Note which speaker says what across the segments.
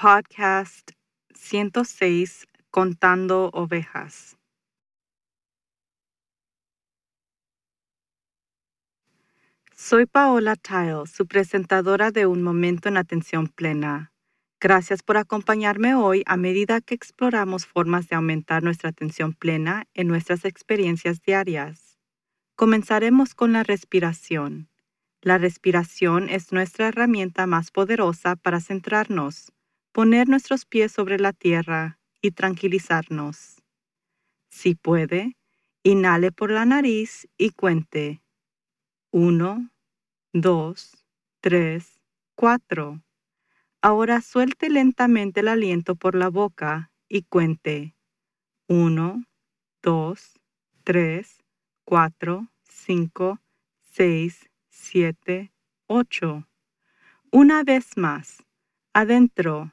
Speaker 1: Podcast 106 Contando Ovejas. Soy Paola Tile, su presentadora de Un Momento en Atención Plena. Gracias por acompañarme hoy a medida que exploramos formas de aumentar nuestra atención plena en nuestras experiencias diarias. Comenzaremos con la respiración. La respiración es nuestra herramienta más poderosa para centrarnos, poner nuestros pies sobre la tierra y tranquilizarnos. Si puede, inhale por la nariz y cuente. Uno, dos, tres, cuatro. Ahora suelte lentamente el aliento por la boca y cuente. Uno, dos, tres, cuatro, cinco, seis, siete, ocho. Una vez más. Adentro.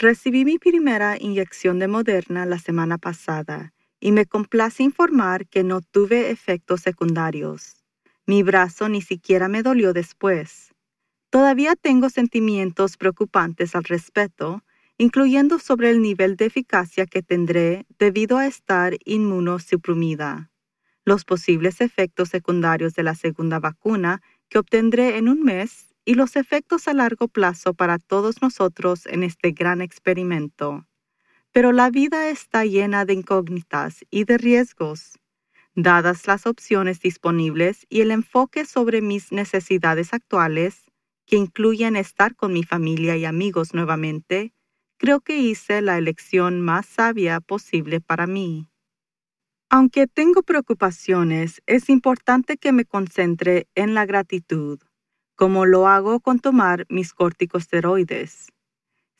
Speaker 1: Recibí mi primera inyección de Moderna la semana pasada y me complace informar que no tuve efectos secundarios. Mi brazo ni siquiera me dolió después. Todavía tengo sentimientos preocupantes al respecto, incluyendo sobre el nivel de eficacia que tendré debido a estar inmunosuprimida, los posibles efectos secundarios de la segunda vacuna que obtendré en un mes y los efectos a largo plazo para todos nosotros en este gran experimento pero la vida está llena de incógnitas y de riesgos. Dadas las opciones disponibles y el enfoque sobre mis necesidades actuales, que incluyen estar con mi familia y amigos nuevamente, creo que hice la elección más sabia posible para mí. Aunque tengo preocupaciones, es importante que me concentre en la gratitud, como lo hago con tomar mis corticosteroides.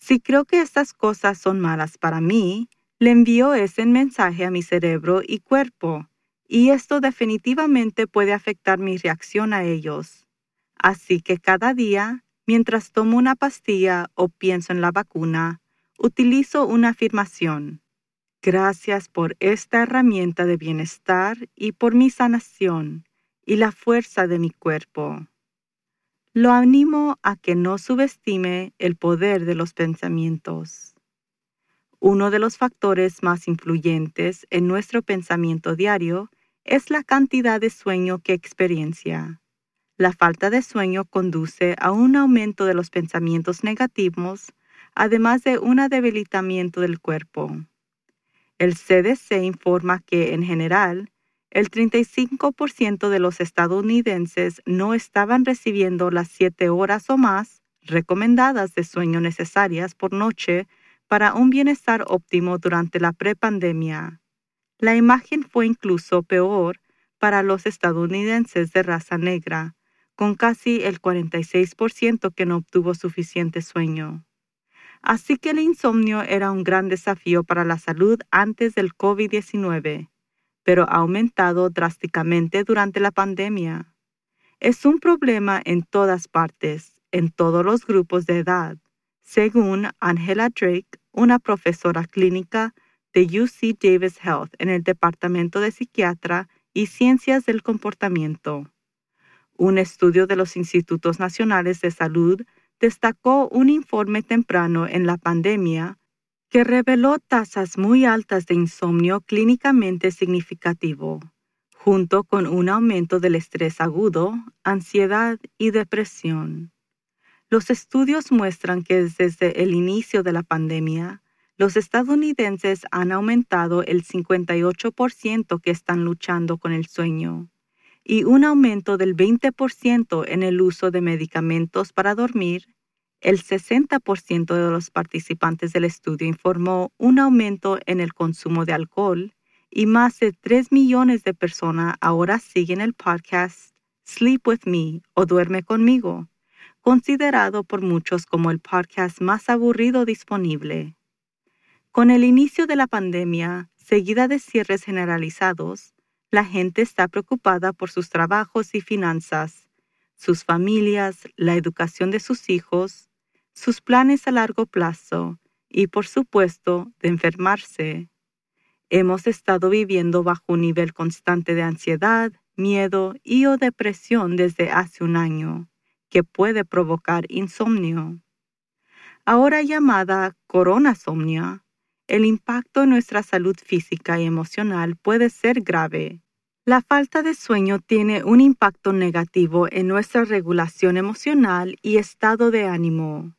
Speaker 1: Si creo que estas cosas son malas para mí, le envío ese mensaje a mi cerebro y cuerpo, y esto definitivamente puede afectar mi reacción a ellos. Así que cada día, mientras tomo una pastilla o pienso en la vacuna, utilizo una afirmación. Gracias por esta herramienta de bienestar y por mi sanación y la fuerza de mi cuerpo. Lo animo a que no subestime el poder de los pensamientos. Uno de los factores más influyentes en nuestro pensamiento diario es la cantidad de sueño que experiencia. La falta de sueño conduce a un aumento de los pensamientos negativos, además de un debilitamiento del cuerpo. El CDC informa que, en general, el 35% de los estadounidenses no estaban recibiendo las siete horas o más recomendadas de sueño necesarias por noche para un bienestar óptimo durante la prepandemia. La imagen fue incluso peor para los estadounidenses de raza negra, con casi el 46% que no obtuvo suficiente sueño. Así que el insomnio era un gran desafío para la salud antes del COVID-19 pero ha aumentado drásticamente durante la pandemia. Es un problema en todas partes, en todos los grupos de edad, según Angela Drake, una profesora clínica de UC Davis Health en el Departamento de Psiquiatra y Ciencias del Comportamiento. Un estudio de los Institutos Nacionales de Salud destacó un informe temprano en la pandemia que reveló tasas muy altas de insomnio clínicamente significativo, junto con un aumento del estrés agudo, ansiedad y depresión. Los estudios muestran que desde el inicio de la pandemia, los estadounidenses han aumentado el 58% que están luchando con el sueño y un aumento del 20% en el uso de medicamentos para dormir el 60% de los participantes del estudio informó un aumento en el consumo de alcohol y más de 3 millones de personas ahora siguen el podcast Sleep With Me o Duerme conmigo, considerado por muchos como el podcast más aburrido disponible. Con el inicio de la pandemia, seguida de cierres generalizados, la gente está preocupada por sus trabajos y finanzas, sus familias, la educación de sus hijos, sus planes a largo plazo y, por supuesto, de enfermarse. Hemos estado viviendo bajo un nivel constante de ansiedad, miedo y o depresión desde hace un año, que puede provocar insomnio. Ahora llamada coronasomnia, el impacto en nuestra salud física y emocional puede ser grave. La falta de sueño tiene un impacto negativo en nuestra regulación emocional y estado de ánimo.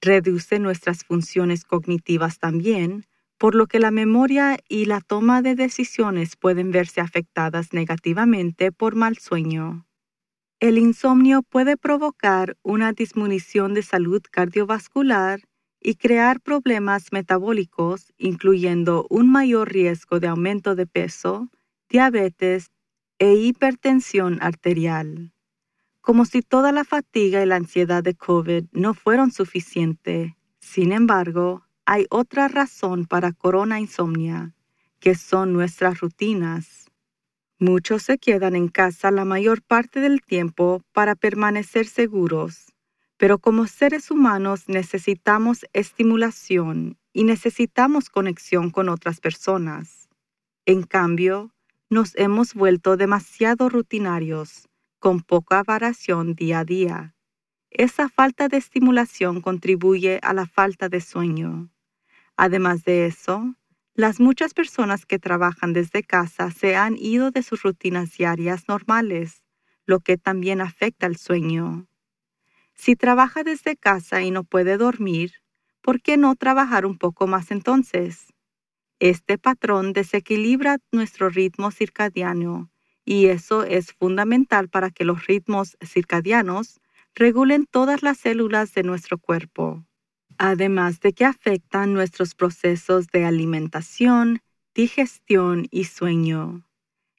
Speaker 1: Reduce nuestras funciones cognitivas también, por lo que la memoria y la toma de decisiones pueden verse afectadas negativamente por mal sueño. El insomnio puede provocar una disminución de salud cardiovascular y crear problemas metabólicos, incluyendo un mayor riesgo de aumento de peso, diabetes e hipertensión arterial. Como si toda la fatiga y la ansiedad de COVID no fueron suficiente, sin embargo, hay otra razón para corona insomnia, que son nuestras rutinas. Muchos se quedan en casa la mayor parte del tiempo para permanecer seguros, pero como seres humanos necesitamos estimulación y necesitamos conexión con otras personas. En cambio, nos hemos vuelto demasiado rutinarios, con poca variación día a día. Esa falta de estimulación contribuye a la falta de sueño. Además de eso, las muchas personas que trabajan desde casa se han ido de sus rutinas diarias normales, lo que también afecta el sueño. Si trabaja desde casa y no puede dormir, ¿por qué no trabajar un poco más entonces? Este patrón desequilibra nuestro ritmo circadiano y eso es fundamental para que los ritmos circadianos regulen todas las células de nuestro cuerpo además de que afectan nuestros procesos de alimentación, digestión y sueño.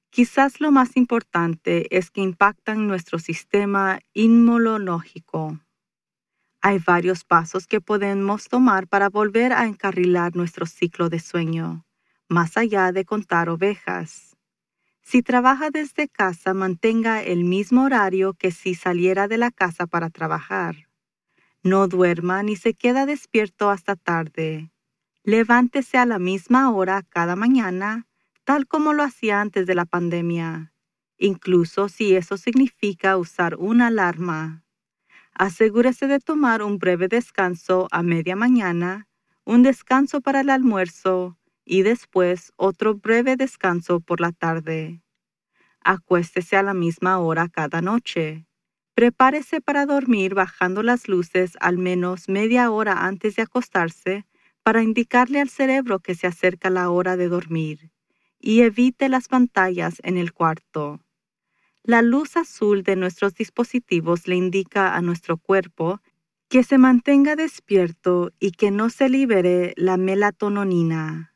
Speaker 1: Quizás lo más importante es que impactan nuestro sistema inmunológico. Hay varios pasos que podemos tomar para volver a encarrilar nuestro ciclo de sueño, más allá de contar ovejas. Si trabaja desde casa, mantenga el mismo horario que si saliera de la casa para trabajar. No duerma ni se queda despierto hasta tarde. Levántese a la misma hora cada mañana, tal como lo hacía antes de la pandemia, incluso si eso significa usar una alarma. Asegúrese de tomar un breve descanso a media mañana, un descanso para el almuerzo y después otro breve descanso por la tarde. Acuéstese a la misma hora cada noche. Prepárese para dormir bajando las luces al menos media hora antes de acostarse para indicarle al cerebro que se acerca la hora de dormir y evite las pantallas en el cuarto. La luz azul de nuestros dispositivos le indica a nuestro cuerpo que se mantenga despierto y que no se libere la melatonina.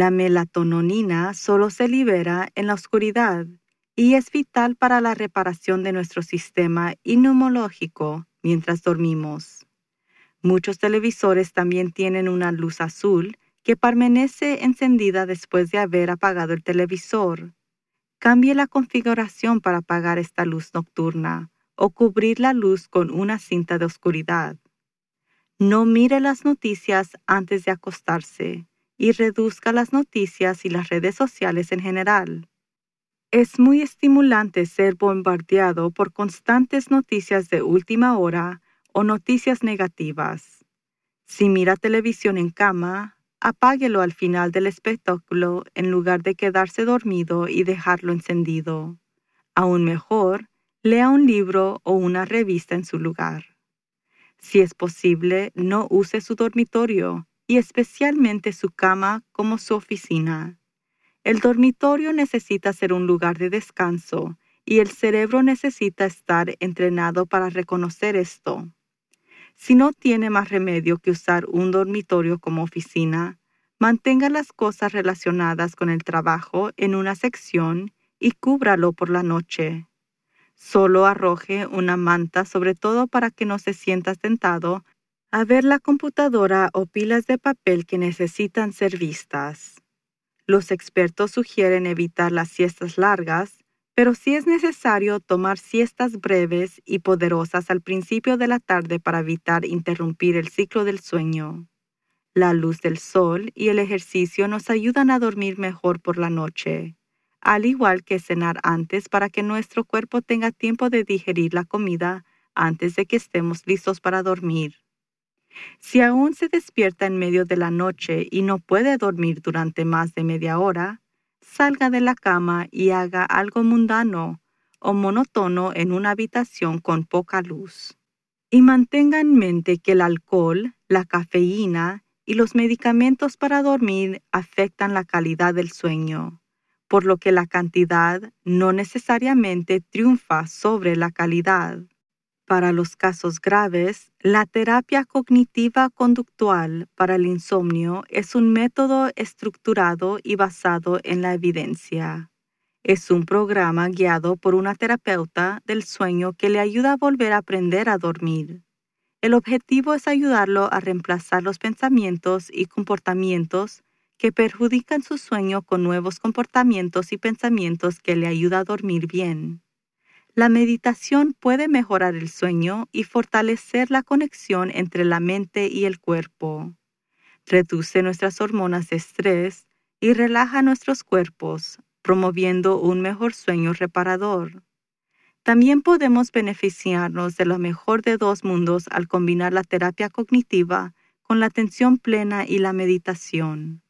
Speaker 1: La melatonina solo se libera en la oscuridad y es vital para la reparación de nuestro sistema inmunológico mientras dormimos. Muchos televisores también tienen una luz azul que permanece encendida después de haber apagado el televisor. Cambie la configuración para apagar esta luz nocturna o cubrir la luz con una cinta de oscuridad. No mire las noticias antes de acostarse y reduzca las noticias y las redes sociales en general. Es muy estimulante ser bombardeado por constantes noticias de última hora o noticias negativas. Si mira televisión en cama, apáguelo al final del espectáculo en lugar de quedarse dormido y dejarlo encendido. Aún mejor, lea un libro o una revista en su lugar. Si es posible, no use su dormitorio y especialmente su cama como su oficina. El dormitorio necesita ser un lugar de descanso y el cerebro necesita estar entrenado para reconocer esto. Si no tiene más remedio que usar un dormitorio como oficina, Mantenga las cosas relacionadas con el trabajo en una sección y cúbralo por la noche. Solo arroje una manta sobre todo para que no se sienta tentado a ver la computadora o pilas de papel que necesitan ser vistas. Los expertos sugieren evitar las siestas largas, pero si es necesario tomar siestas breves y poderosas al principio de la tarde para evitar interrumpir el ciclo del sueño. La luz del sol y el ejercicio nos ayudan a dormir mejor por la noche, al igual que cenar antes para que nuestro cuerpo tenga tiempo de digerir la comida antes de que estemos listos para dormir. Si aún se despierta en medio de la noche y no puede dormir durante más de media hora, salga de la cama y haga algo mundano o monótono en una habitación con poca luz. Y mantenga en mente que el alcohol, la cafeína y los medicamentos para dormir afectan la calidad del sueño, por lo que la cantidad no necesariamente triunfa sobre la calidad. Para los casos graves, la terapia cognitiva conductual para el insomnio es un método estructurado y basado en la evidencia. Es un programa guiado por una terapeuta del sueño que le ayuda a volver a aprender a dormir. El objetivo es ayudarlo a reemplazar los pensamientos y comportamientos que perjudican su sueño con nuevos comportamientos y pensamientos que le ayudan a dormir bien. La meditación puede mejorar el sueño y fortalecer la conexión entre la mente y el cuerpo. Reduce nuestras hormonas de estrés y relaja nuestros cuerpos, promoviendo un mejor sueño reparador. También podemos beneficiarnos de lo mejor de dos mundos al combinar la terapia cognitiva con la atención plena y la meditación.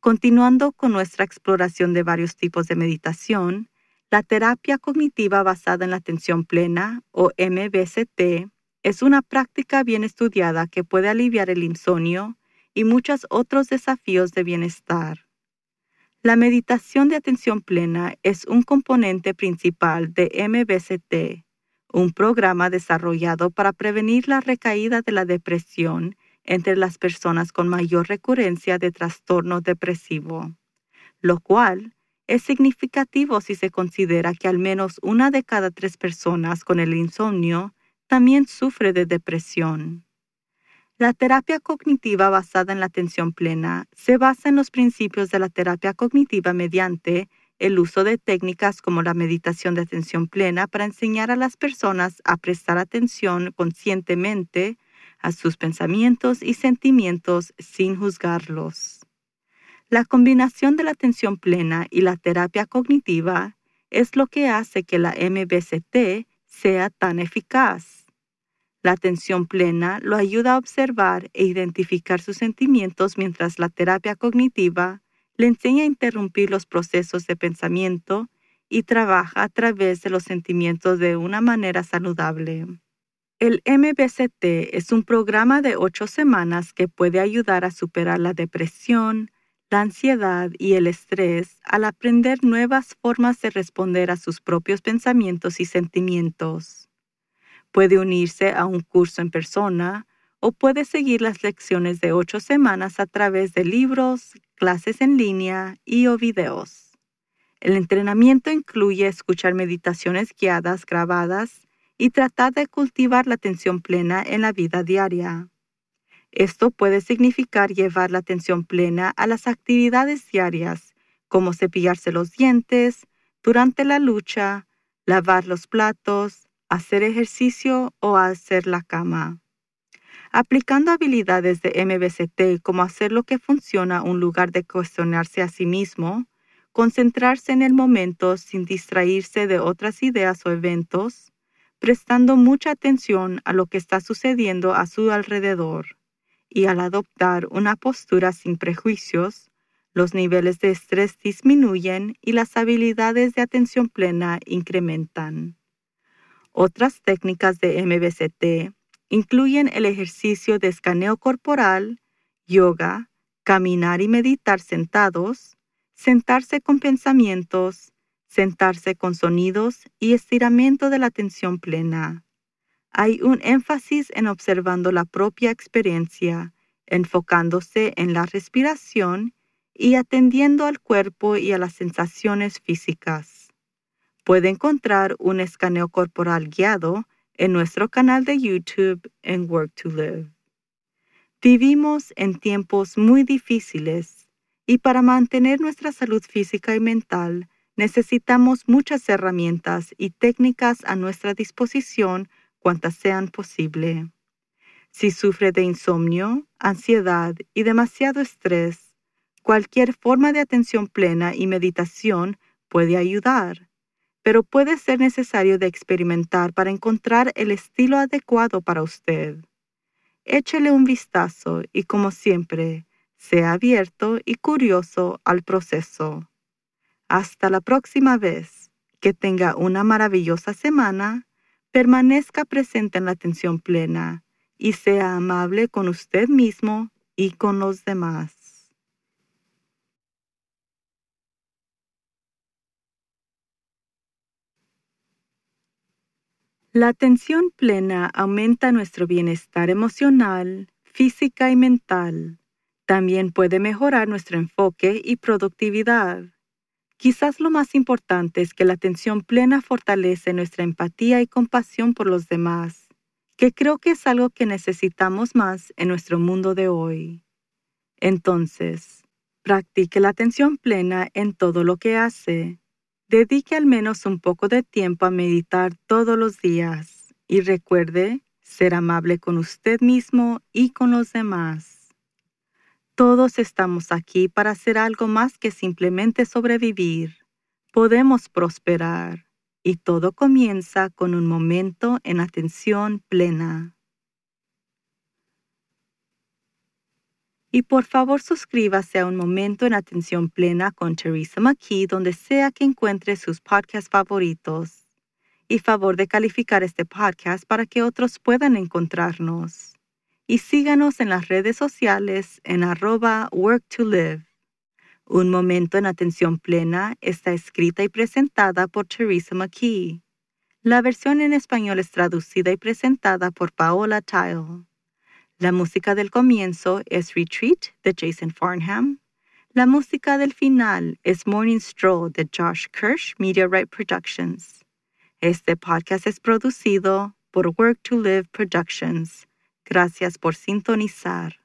Speaker 1: Continuando con nuestra exploración de varios tipos de meditación, la terapia cognitiva basada en la atención plena, o MBCT, es una práctica bien estudiada que puede aliviar el insomnio y muchos otros desafíos de bienestar. La meditación de atención plena es un componente principal de MBCT, un programa desarrollado para prevenir la recaída de la depresión entre las personas con mayor recurrencia de trastorno depresivo, lo cual es significativo si se considera que al menos una de cada tres personas con el insomnio también sufre de depresión. La terapia cognitiva basada en la atención plena se basa en los principios de la terapia cognitiva mediante el uso de técnicas como la meditación de atención plena para enseñar a las personas a prestar atención conscientemente a sus pensamientos y sentimientos sin juzgarlos. La combinación de la atención plena y la terapia cognitiva es lo que hace que la MBCT sea tan eficaz. La atención plena lo ayuda a observar e identificar sus sentimientos mientras la terapia cognitiva le enseña a interrumpir los procesos de pensamiento y trabaja a través de los sentimientos de una manera saludable. El MBCT es un programa de ocho semanas que puede ayudar a superar la depresión, la ansiedad y el estrés al aprender nuevas formas de responder a sus propios pensamientos y sentimientos. Puede unirse a un curso en persona o puede seguir las lecciones de ocho semanas a través de libros, clases en línea y o videos. El entrenamiento incluye escuchar meditaciones guiadas grabadas y tratar de cultivar la atención plena en la vida diaria. Esto puede significar llevar la atención plena a las actividades diarias, como cepillarse los dientes, durante la lucha, lavar los platos, hacer ejercicio o hacer la cama. Aplicando habilidades de MBCT como hacer lo que funciona un lugar de cuestionarse a sí mismo, concentrarse en el momento sin distraerse de otras ideas o eventos, prestando mucha atención a lo que está sucediendo a su alrededor y al adoptar una postura sin prejuicios, los niveles de estrés disminuyen y las habilidades de atención plena incrementan. Otras técnicas de MBCT incluyen el ejercicio de escaneo corporal, yoga, caminar y meditar sentados, sentarse con pensamientos, sentarse con sonidos y estiramiento de la atención plena. Hay un énfasis en observando la propia experiencia enfocándose en la respiración y atendiendo al cuerpo y a las sensaciones físicas. Puede encontrar un escaneo corporal guiado en nuestro canal de YouTube en Work to Live. Vivimos en tiempos muy difíciles y para mantener nuestra salud física y mental necesitamos muchas herramientas y técnicas a nuestra disposición cuantas sean posible. Si sufre de insomnio, ansiedad y demasiado estrés, cualquier forma de atención plena y meditación puede ayudar, pero puede ser necesario de experimentar para encontrar el estilo adecuado para usted. Échele un vistazo y como siempre, sea abierto y curioso al proceso. Hasta la próxima vez. Que tenga una maravillosa semana, permanezca presente en la atención plena y sea amable con usted mismo y con los demás. La atención plena aumenta nuestro bienestar emocional, física y mental. También puede mejorar nuestro enfoque y productividad. Quizás lo más importante es que la atención plena fortalece nuestra empatía y compasión por los demás que creo que es algo que necesitamos más en nuestro mundo de hoy. Entonces, practique la atención plena en todo lo que hace. Dedique al menos un poco de tiempo a meditar todos los días y recuerde ser amable con usted mismo y con los demás. Todos estamos aquí para hacer algo más que simplemente sobrevivir. Podemos prosperar y todo comienza con un momento en atención plena. Y por favor suscríbase a un momento en atención plena con Teresa McKee donde sea que encuentre sus podcasts favoritos. Y favor de calificar este podcast para que otros puedan encontrarnos. Y síganos en las redes sociales en arroba work to live. Un momento en atención plena está escrita y presentada por Teresa McKee. La versión en español es traducida y presentada por Paola Tile. La música del comienzo es Retreat de Jason Farnham. La música del final es Morning Stroll de Josh Kirsch Right Productions. Este podcast es producido por Work to Live Productions. Gracias por sintonizar.